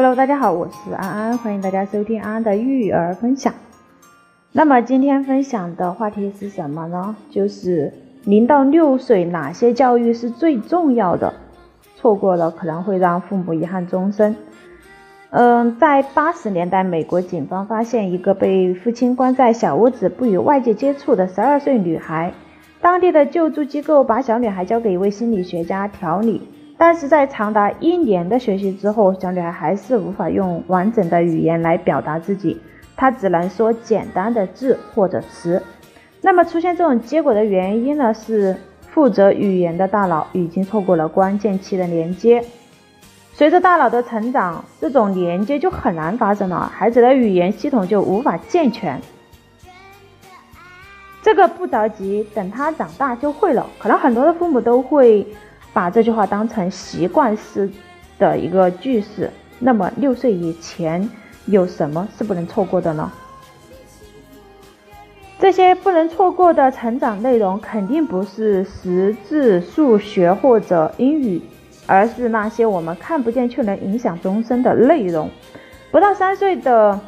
Hello，大家好，我是安安，欢迎大家收听安安的育儿分享。那么今天分享的话题是什么呢？就是零到六岁哪些教育是最重要的？错过了可能会让父母遗憾终生。嗯，在八十年代，美国警方发现一个被父亲关在小屋子不与外界接触的十二岁女孩，当地的救助机构把小女孩交给一位心理学家调理。但是在长达一年的学习之后，小女孩还是无法用完整的语言来表达自己，她只能说简单的字或者词。那么出现这种结果的原因呢？是负责语言的大脑已经错过了关键期的连接。随着大脑的成长，这种连接就很难发生了，孩子的语言系统就无法健全。这个不着急，等他长大就会了。可能很多的父母都会。把这句话当成习惯式的一个句式，那么六岁以前有什么是不能错过的呢？这些不能错过的成长内容，肯定不是识字、数学或者英语，而是那些我们看不见却能影响终身的内容。不到三岁的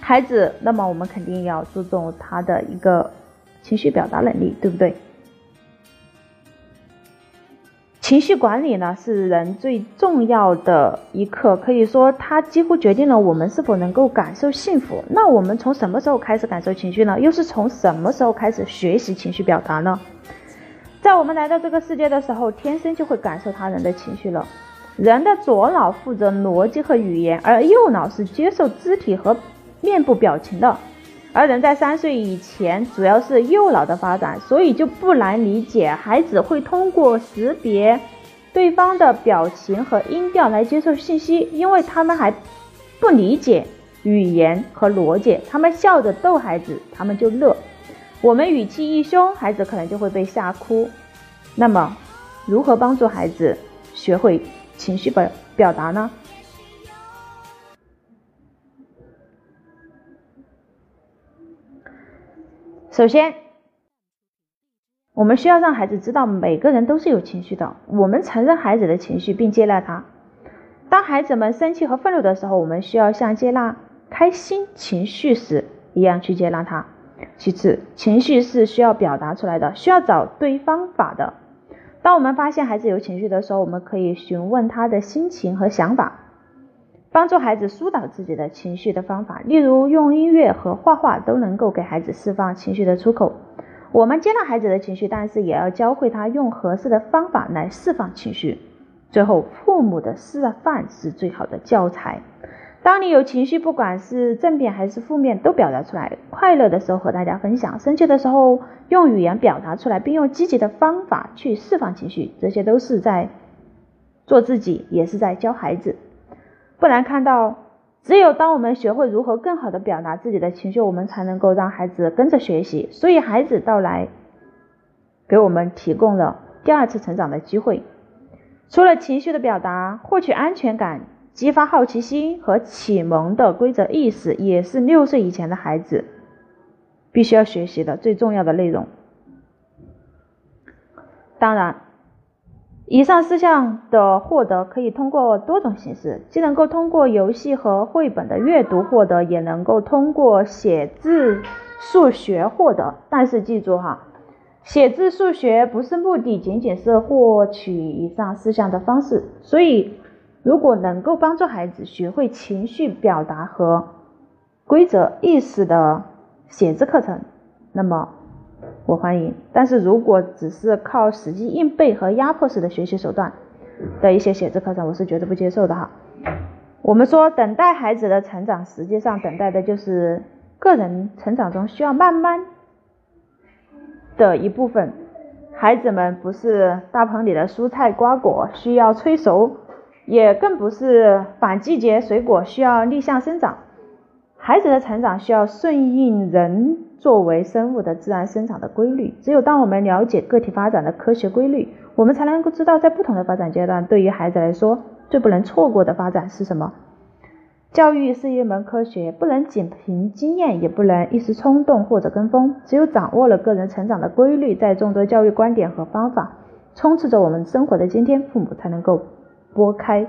孩子，那么我们肯定要注重他的一个情绪表达能力，对不对？情绪管理呢，是人最重要的一课，可以说它几乎决定了我们是否能够感受幸福。那我们从什么时候开始感受情绪呢？又是从什么时候开始学习情绪表达呢？在我们来到这个世界的时候，天生就会感受他人的情绪了。人的左脑负责逻辑和语言，而右脑是接受肢体和面部表情的。而人在三岁以前，主要是右脑的发展，所以就不难理解，孩子会通过识别对方的表情和音调来接受信息，因为他们还不理解语言和逻辑。他们笑着逗孩子，他们就乐；我们语气一凶，孩子可能就会被吓哭。那么，如何帮助孩子学会情绪表表达呢？首先，我们需要让孩子知道，每个人都是有情绪的。我们承认孩子的情绪，并接纳他。当孩子们生气和愤怒的时候，我们需要像接纳开心情绪时一样去接纳他。其次，情绪是需要表达出来的，需要找对方法的。当我们发现孩子有情绪的时候，我们可以询问他的心情和想法。帮助孩子疏导自己的情绪的方法，例如用音乐和画画都能够给孩子释放情绪的出口。我们接纳孩子的情绪，但是也要教会他用合适的方法来释放情绪。最后，父母的示范是最好的教材。当你有情绪，不管是正面还是负面，都表达出来。快乐的时候和大家分享，生气的时候用语言表达出来，并用积极的方法去释放情绪。这些都是在做自己，也是在教孩子。不难看到，只有当我们学会如何更好的表达自己的情绪，我们才能够让孩子跟着学习。所以，孩子到来给我们提供了第二次成长的机会。除了情绪的表达，获取安全感、激发好奇心和启蒙的规则意识，也是六岁以前的孩子必须要学习的最重要的内容。当然。以上四项的获得可以通过多种形式，既能够通过游戏和绘本的阅读获得，也能够通过写字、数学获得。但是记住哈，写字、数学不是目的，仅仅是获取以上四项的方式。所以，如果能够帮助孩子学会情绪表达和规则意识的写字课程，那么。我欢迎，但是如果只是靠死记硬背和压迫式的学习手段的一些写字课程，我是绝对不接受的哈。我们说等待孩子的成长，实际上等待的就是个人成长中需要慢慢的一部分。孩子们不是大棚里的蔬菜瓜果，需要催熟，也更不是反季节水果需要逆向生长。孩子的成长需要顺应人。作为生物的自然生长的规律，只有当我们了解个体发展的科学规律，我们才能够知道在不同的发展阶段，对于孩子来说最不能错过的发展是什么。教育是一门科学，不能仅凭经验，也不能一时冲动或者跟风。只有掌握了个人成长的规律，在众多教育观点和方法充斥着我们生活的今天，父母才能够拨开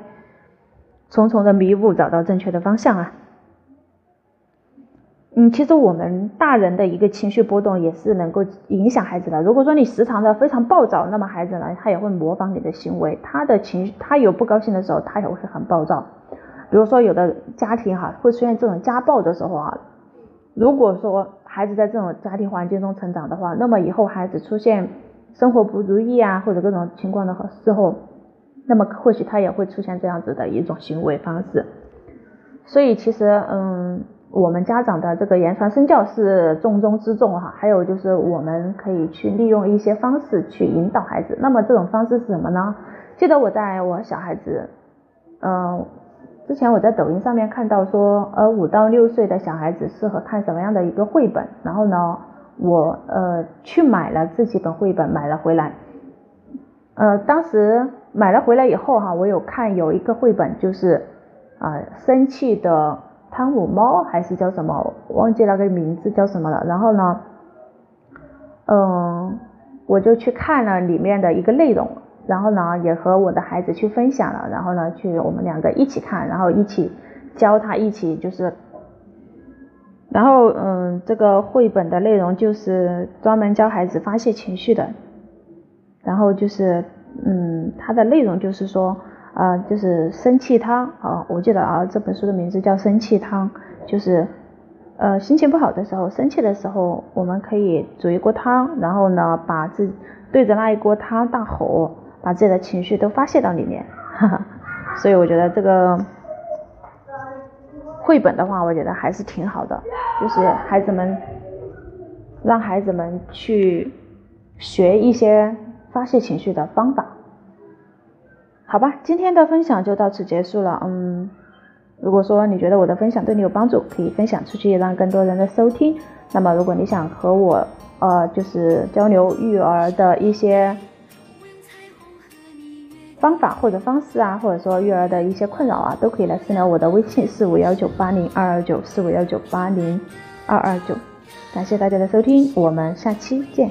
重重的迷雾找到正确的方向啊。嗯，其实我们大人的一个情绪波动也是能够影响孩子的。如果说你时常的非常暴躁，那么孩子呢，他也会模仿你的行为，他的情绪，他有不高兴的时候，他也会很暴躁。比如说有的家庭哈会出现这种家暴的时候啊，如果说孩子在这种家庭环境中成长的话，那么以后孩子出现生活不如意啊或者各种情况的时候，那么或许他也会出现这样子的一种行为方式。所以其实嗯。我们家长的这个言传身教是重中之重哈，还有就是我们可以去利用一些方式去引导孩子。那么这种方式是什么呢？记得我在我小孩子，嗯，之前我在抖音上面看到说，呃，五到六岁的小孩子适合看什么样的一个绘本？然后呢，我呃去买了这几本绘本，买了回来。呃，当时买了回来以后哈，我有看有一个绘本就是啊生气的。汤姆猫还是叫什么？忘记那个名字叫什么了。然后呢，嗯，我就去看了里面的一个内容，然后呢，也和我的孩子去分享了。然后呢，去我们两个一起看，然后一起教他，一起就是，然后嗯，这个绘本的内容就是专门教孩子发泄情绪的。然后就是嗯，它的内容就是说。啊，就是生气汤啊，我记得啊，这本书的名字叫生气汤，就是呃心情不好的时候，生气的时候，我们可以煮一锅汤，然后呢，把自对着那一锅汤大吼，把自己的情绪都发泄到里面，哈哈。所以我觉得这个绘本的话，我觉得还是挺好的，就是孩子们让孩子们去学一些发泄情绪的方法。好吧，今天的分享就到此结束了。嗯，如果说你觉得我的分享对你有帮助，可以分享出去，让更多人的收听。那么，如果你想和我呃，就是交流育儿的一些方法或者方式啊，或者说育儿的一些困扰啊，都可以来私聊我的微信四五幺九八零二二九四五幺九八零二二九。感谢大家的收听，我们下期见。